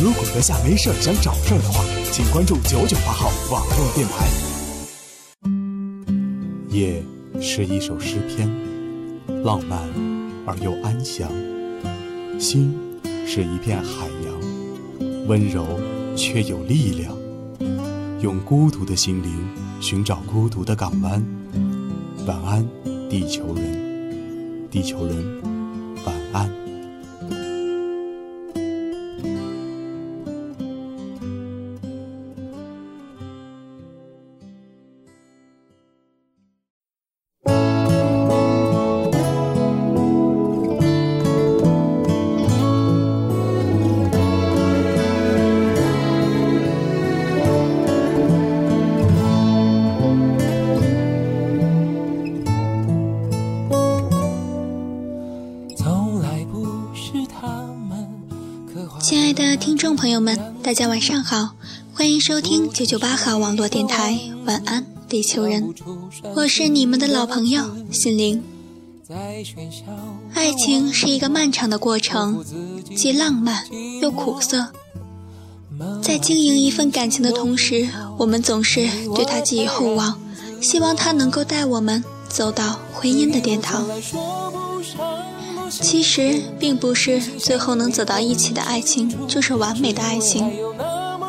如果阁下没事儿想找事儿的话，请关注九九八号网络电台。夜是一首诗篇，浪漫而又安详；心是一片海洋，温柔却有力量。用孤独的心灵寻找孤独的港湾。晚安，地球人，地球人，晚安。友们，大家晚上好，欢迎收听九九八号网络电台，晚安，地球人，我是你们的老朋友心灵。爱情是一个漫长的过程，既浪漫又苦涩。在经营一份感情的同时，我们总是对他寄予厚望，希望他能够带我们走到婚姻的殿堂。其实并不是最后能走到一起的爱情就是完美的爱情，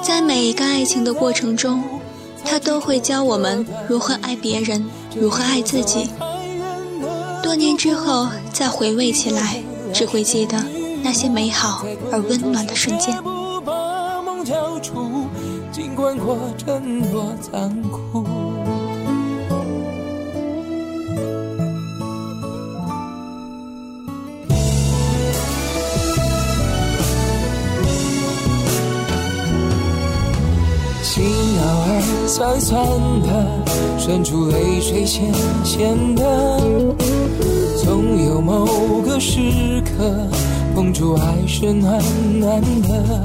在每一个爱情的过程中，他都会教我们如何爱别人，如何爱自己。多年之后再回味起来，只会记得那些美好而温暖的瞬间。尽管过程多残酷。酸酸的，渗出泪水咸咸的，总有某个时刻，碰触爱是暖暖的，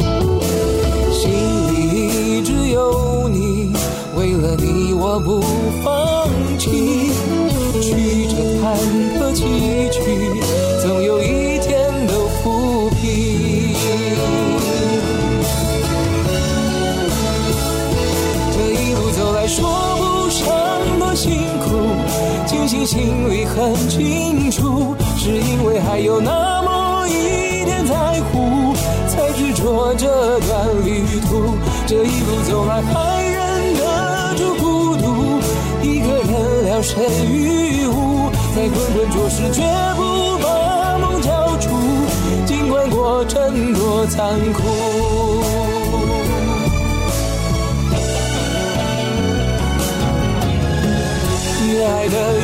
心里一直有你，为了你我不放弃，曲折坎坷崎岖，总有一心里很清楚，是因为还有那么一点在乎，才执着这段旅途。这一路走来，还忍得住孤独，一个人聊胜于无，在滚滚浊世，绝不把梦交出，尽管过程多残酷。爱的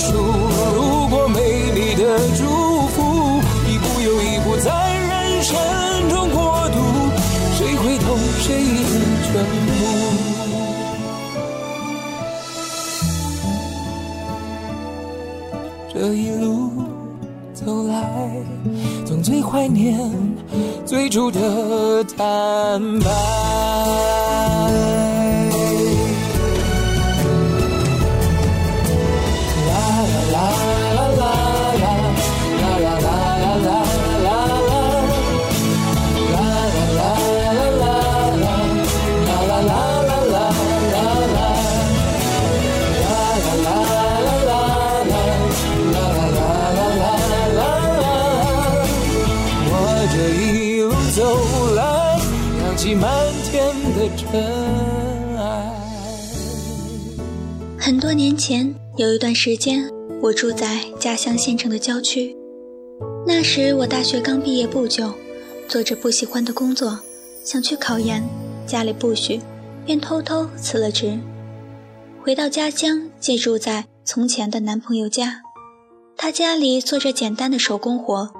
不算数。如果没你的祝福，一步又一步在人生中过渡，谁会懂谁的全部？这一路。走来，总最怀念最初的坦白。走来，扬起满天的尘埃很多年前，有一段时间，我住在家乡县城的郊区。那时我大学刚毕业不久，做着不喜欢的工作，想去考研，家里不许，便偷偷辞了职，回到家乡，借住在从前的男朋友家。他家里做着简单的手工活，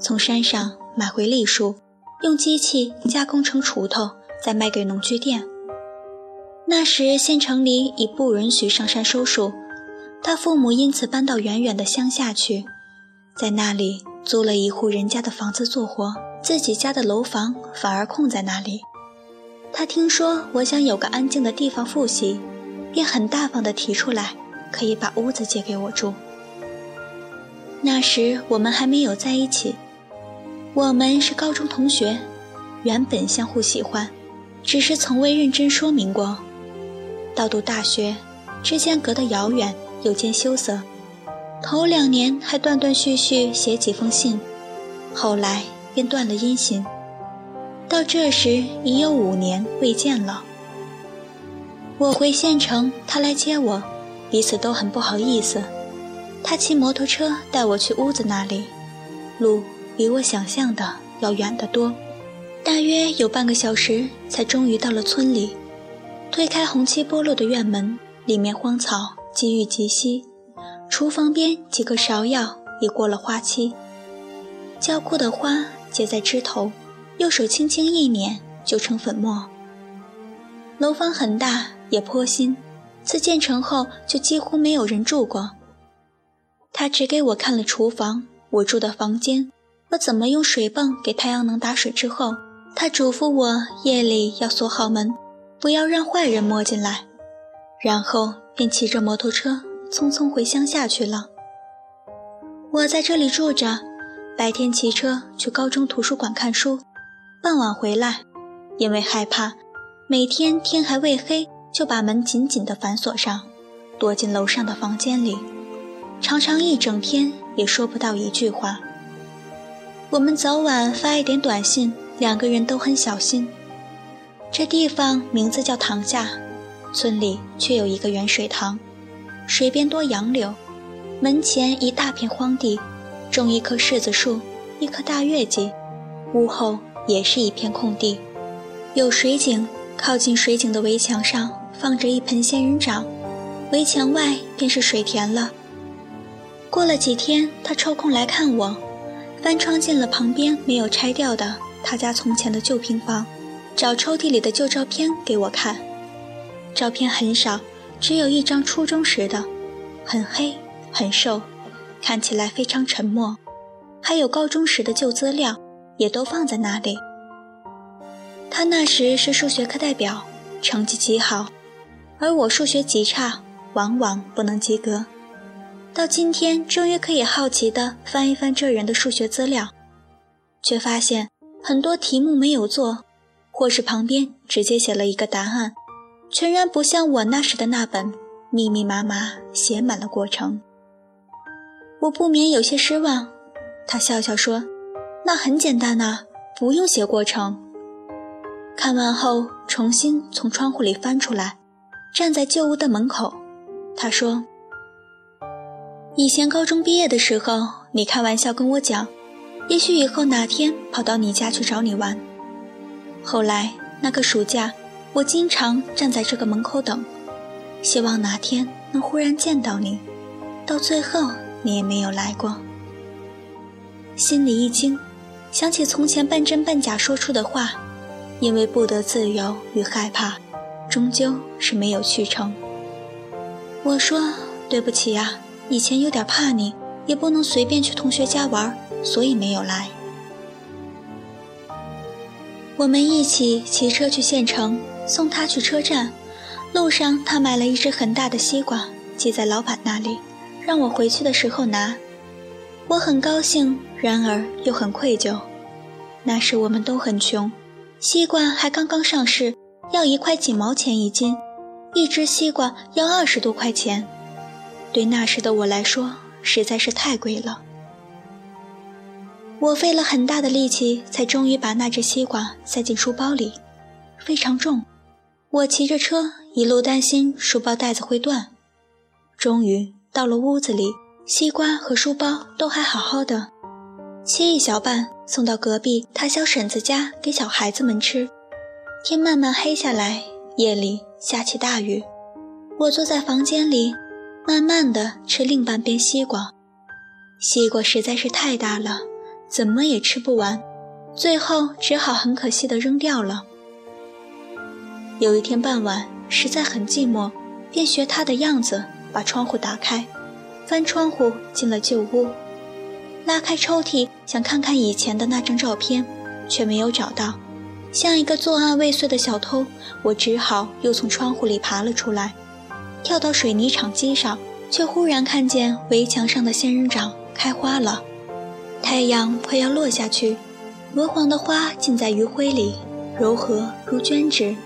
从山上买回栗树，用机器加工成锄头，再卖给农具店。那时县城里已不允许上山收树，他父母因此搬到远远的乡下去，在那里租了一户人家的房子做活，自己家的楼房反而空在那里。他听说我想有个安静的地方复习，便很大方地提出来，可以把屋子借给我住。那时我们还没有在一起，我们是高中同学，原本相互喜欢，只是从未认真说明过。到读大学，之间隔得遥远，又见羞涩。头两年还断断续续写几封信，后来便断了音信。到这时已有五年未见了。我回县城，他来接我，彼此都很不好意思。他骑摩托车带我去屋子那里，路比我想象的要远得多，大约有半个小时才终于到了村里。推开红漆剥落的院门，里面荒草积郁积稀，厨房边几个芍药已过了花期，焦枯的花结在枝头，右手轻轻一捻就成粉末。楼房很大，也颇新，自建成后就几乎没有人住过。他只给我看了厨房，我住的房间，我怎么用水泵给太阳能打水之后，他嘱咐我夜里要锁好门。不要让坏人摸进来，然后便骑着摩托车匆匆回乡下去了。我在这里住着，白天骑车去高中图书馆看书，傍晚回来。因为害怕，每天天还未黑就把门紧紧地反锁上，躲进楼上的房间里，常常一整天也说不到一句话。我们早晚发一点短信，两个人都很小心。这地方名字叫塘下，村里却有一个圆水塘，水边多杨柳，门前一大片荒地，种一棵柿子树，一棵大月季，屋后也是一片空地，有水井，靠近水井的围墙上放着一盆仙人掌，围墙外便是水田了。过了几天，他抽空来看我，翻窗进了旁边没有拆掉的他家从前的旧平房。找抽屉里的旧照片给我看，照片很少，只有一张初中时的，很黑很瘦，看起来非常沉默。还有高中时的旧资料，也都放在那里。他那时是数学课代表，成绩极好，而我数学极差，往往不能及格。到今天，终于可以好奇地翻一翻这人的数学资料，却发现很多题目没有做。或是旁边直接写了一个答案，全然不像我那时的那本密密麻麻写满了过程。我不免有些失望。他笑笑说：“那很简单呐，不用写过程。”看完后，重新从窗户里翻出来，站在旧屋的门口。他说：“以前高中毕业的时候，你开玩笑跟我讲，也许以后哪天跑到你家去找你玩。”后来那个暑假，我经常站在这个门口等，希望哪天能忽然见到你。到最后，你也没有来过。心里一惊，想起从前半真半假说出的话，因为不得自由与害怕，终究是没有去成。我说对不起呀，以前有点怕你，也不能随便去同学家玩，所以没有来。我们一起骑车去县城，送他去车站。路上，他买了一只很大的西瓜，寄在老板那里，让我回去的时候拿。我很高兴，然而又很愧疚。那时我们都很穷，西瓜还刚刚上市，要一块几毛钱一斤，一只西瓜要二十多块钱，对那时的我来说实在是太贵了。我费了很大的力气，才终于把那只西瓜塞进书包里，非常重。我骑着车，一路担心书包带子会断。终于到了屋子里，西瓜和书包都还好好的。切一小半，送到隔壁他小婶子家给小孩子们吃。天慢慢黑下来，夜里下起大雨。我坐在房间里，慢慢的吃另半边西瓜。西瓜实在是太大了。怎么也吃不完，最后只好很可惜地扔掉了。有一天傍晚，实在很寂寞，便学他的样子，把窗户打开，翻窗户进了旧屋，拉开抽屉想看看以前的那张照片，却没有找到。像一个作案未遂的小偷，我只好又从窗户里爬了出来，跳到水泥厂基上，却忽然看见围墙上的仙人掌开花了，太阳快要落下去，鹅黄的花浸在余晖里，柔和如绢纸。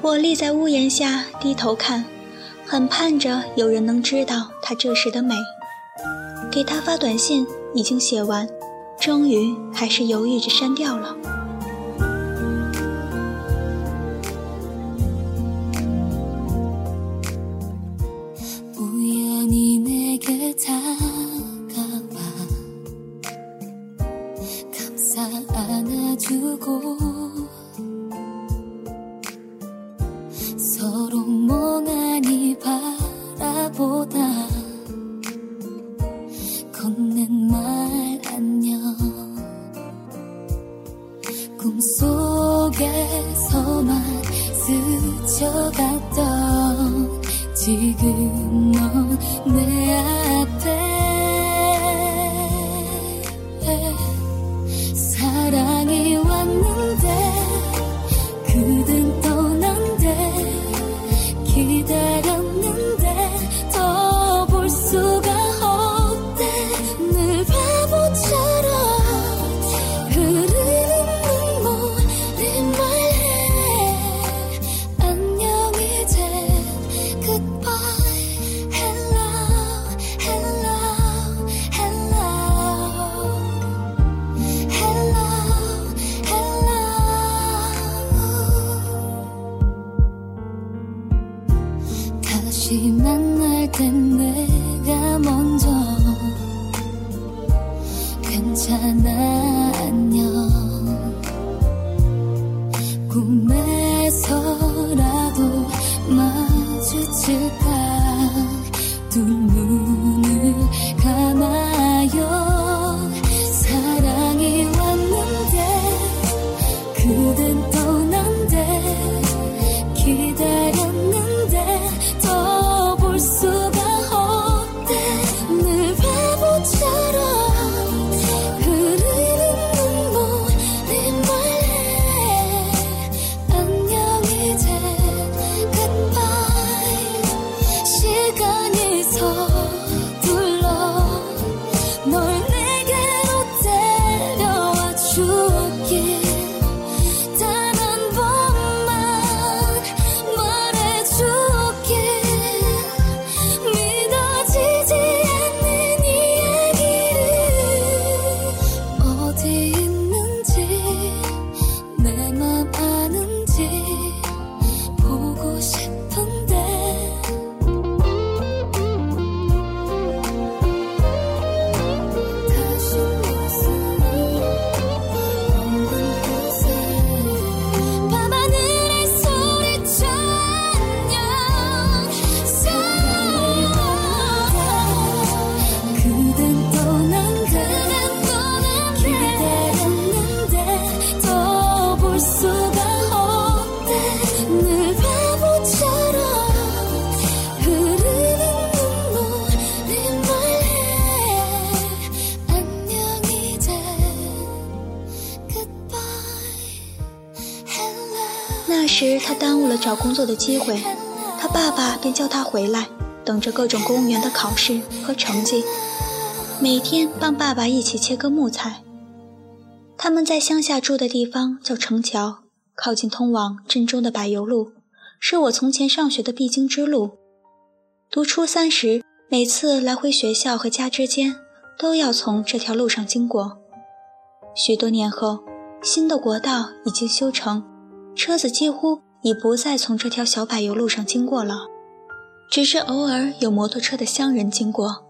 我立在屋檐下低头看，很盼着有人能知道它这时的美。给他发短信已经写完，终于还是犹豫着删掉了。那时他耽误了找工作的机会，他爸爸便叫他回来，等着各种公务员的考试和成绩，每天帮爸爸一起切割木材。他们在乡下住的地方叫城桥，靠近通往镇中的柏油路，是我从前上学的必经之路。读初三时，每次来回学校和家之间，都要从这条路上经过。许多年后，新的国道已经修成。车子几乎已不再从这条小柏油路上经过了，只是偶尔有摩托车的乡人经过。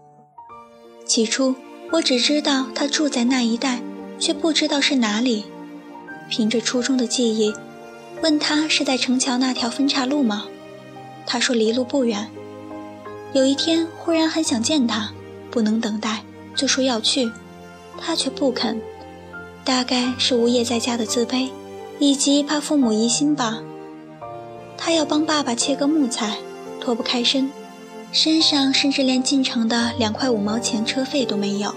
起初我只知道他住在那一带，却不知道是哪里。凭着初中的记忆，问他是在城桥那条分岔路吗？他说离路不远。有一天忽然很想见他，不能等待，就说要去，他却不肯。大概是无业在家的自卑，以及怕父母疑心吧。他要帮爸爸切割木材，脱不开身，身上甚至连进城的两块五毛钱车费都没有。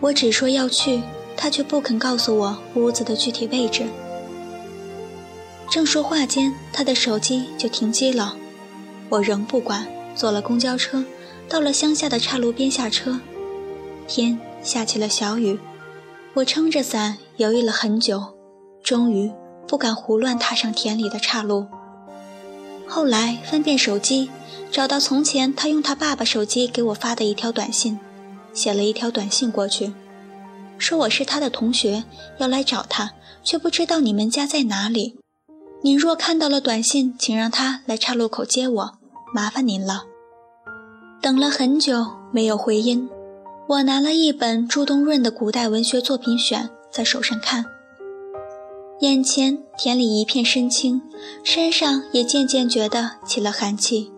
我只说要去，他却不肯告诉我屋子的具体位置。正说话间，他的手机就停机了。我仍不管，坐了公交车，到了乡下的岔路边下车。天下起了小雨，我撑着伞犹豫了很久，终于不敢胡乱踏上田里的岔路。后来翻遍手机，找到从前他用他爸爸手机给我发的一条短信，写了一条短信过去，说我是他的同学，要来找他，却不知道你们家在哪里。你若看到了短信，请让他来岔路口接我，麻烦您了。等了很久没有回音，我拿了一本朱东润的古代文学作品选在手上看，眼前田里一片深青，身上也渐渐觉得起了寒气，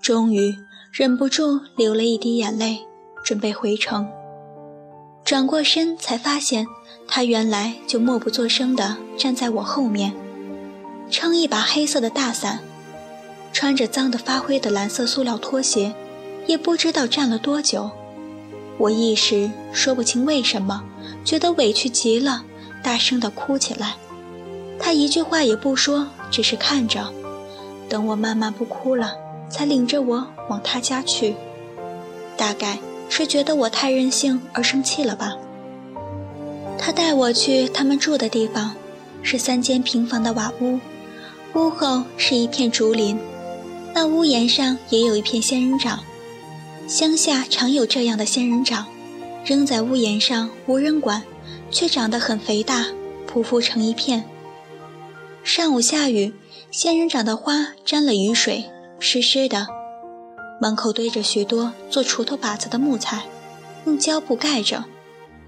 终于忍不住流了一滴眼泪，准备回城。转过身才发现，他原来就默不作声地站在我后面。撑一把黑色的大伞，穿着脏得发灰的蓝色塑料拖鞋，也不知道站了多久。我一时说不清为什么，觉得委屈极了，大声地哭起来。他一句话也不说，只是看着，等我慢慢不哭了，才领着我往他家去。大概是觉得我太任性而生气了吧。他带我去他们住的地方，是三间平房的瓦屋。屋后是一片竹林，那屋檐上也有一片仙人掌。乡下常有这样的仙人掌，扔在屋檐上无人管，却长得很肥大，匍匐成一片。上午下雨，仙人掌的花沾了雨水，湿湿的。门口堆着许多做锄头把子的木材，用胶布盖着，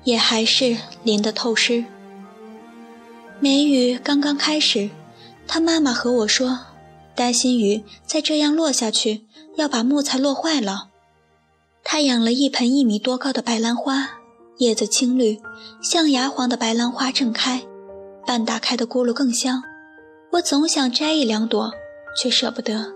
也还是淋得透湿。梅雨刚刚开始。他妈妈和我说，担心雨再这样落下去，要把木材落坏了。他养了一盆一米多高的白兰花，叶子青绿，象牙黄的白兰花正开，半打开的咕噜更香。我总想摘一两朵，却舍不得。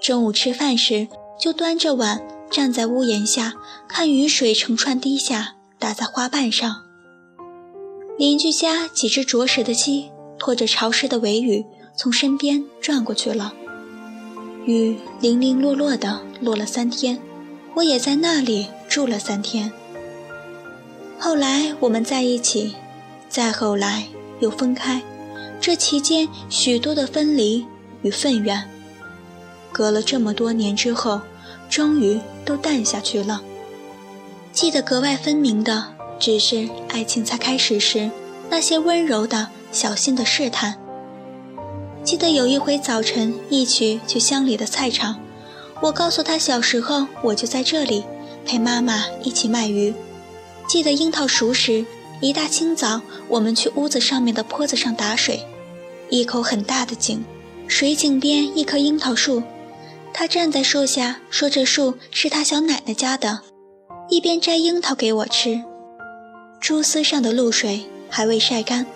中午吃饭时，就端着碗站在屋檐下，看雨水成串滴下，打在花瓣上。邻居家几只啄食的鸡。拖着潮湿的尾羽从身边转过去了，雨零零落落的落了三天，我也在那里住了三天。后来我们在一起，再后来又分开，这期间许多的分离与愤怨，隔了这么多年之后，终于都淡下去了。记得格外分明的，只是爱情才开始时那些温柔的。小心的试探。记得有一回早晨一起去乡里的菜场，我告诉他小时候我就在这里陪妈妈一起卖鱼。记得樱桃熟时，一大清早我们去屋子上面的坡子上打水，一口很大的井，水井边一棵樱桃树，他站在树下说这树是他小奶奶家的，一边摘樱桃给我吃。蛛丝上的露水还未晒干。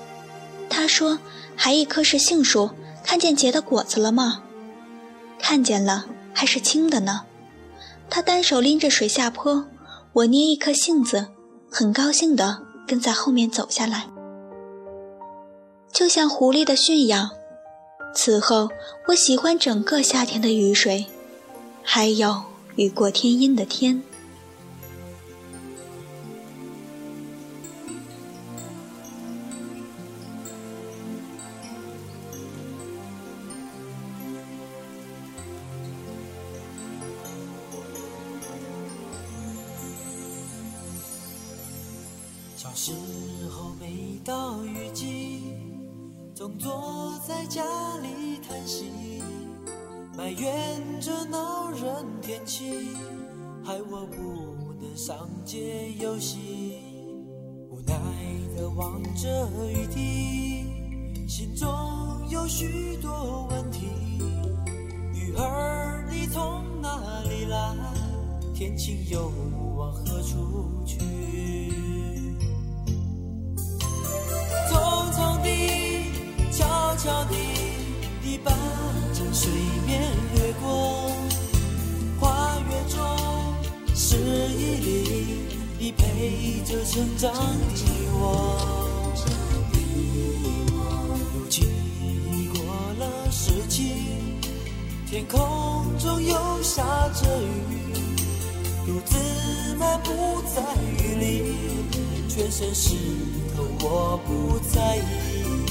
他说：“还一棵是杏树，看见结的果子了吗？看见了，还是青的呢。”他单手拎着水下坡，我捏一颗杏子，很高兴地跟在后面走下来，就像狐狸的驯养。此后，我喜欢整个夏天的雨水，还有雨过天阴的天。时候每到雨季，总坐在家里叹息，埋怨这恼人天气，害我不能上街游戏。无奈的望着雨滴，心中有许多问题。雨儿你从哪里来？天晴又往何处水面掠过，花月中是一粒陪着成长的我。如今已过了十七，天空中又下着雨，独自漫步在雨里，全身湿透，我不在意。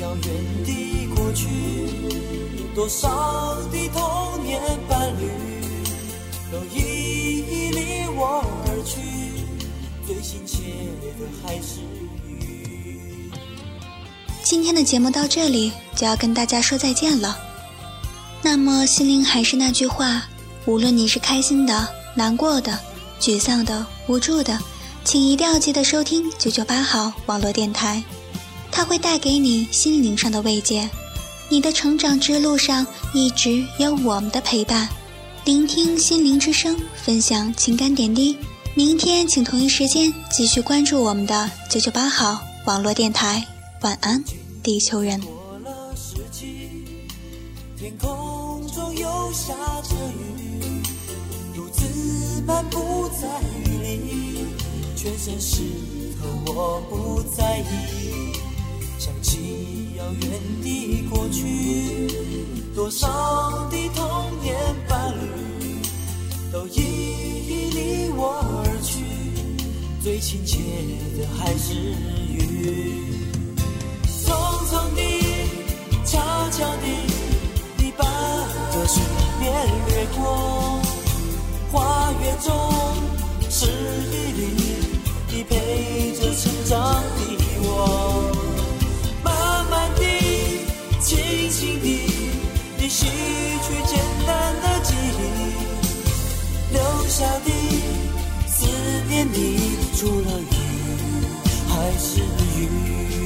遥远的过去，多少的童年伴侣都已离我而去，最亲切的还是雨。今天的节目到这里就要跟大家说再见了。那么心灵还是那句话，无论你是开心的、难过的、沮丧的、无助的，请一定要记得收听九九八号网络电台，它会带给你心灵上的慰藉。你的成长之路上一直有我们的陪伴，聆听心灵之声，分享情感点滴。明天请同一时间继续关注我们的九九八号网络电台。晚安，地球人。天空中又下着雨，独自漫步在雨里，全身湿透，我不在意。想起遥远的过去，多少的童年伴侣都已离我而去，最亲切的还是雨。匆匆地，悄悄地，你把这水面掠过，花月中是一粒你陪着成长的我，洗去简单的记忆，留下的思念你，除了雨还是雨。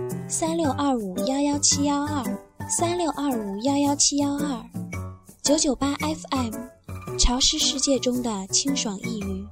三六二五幺幺七幺二，三六二五幺幺七幺二，九九八 FM，潮湿世界中的清爽一隅。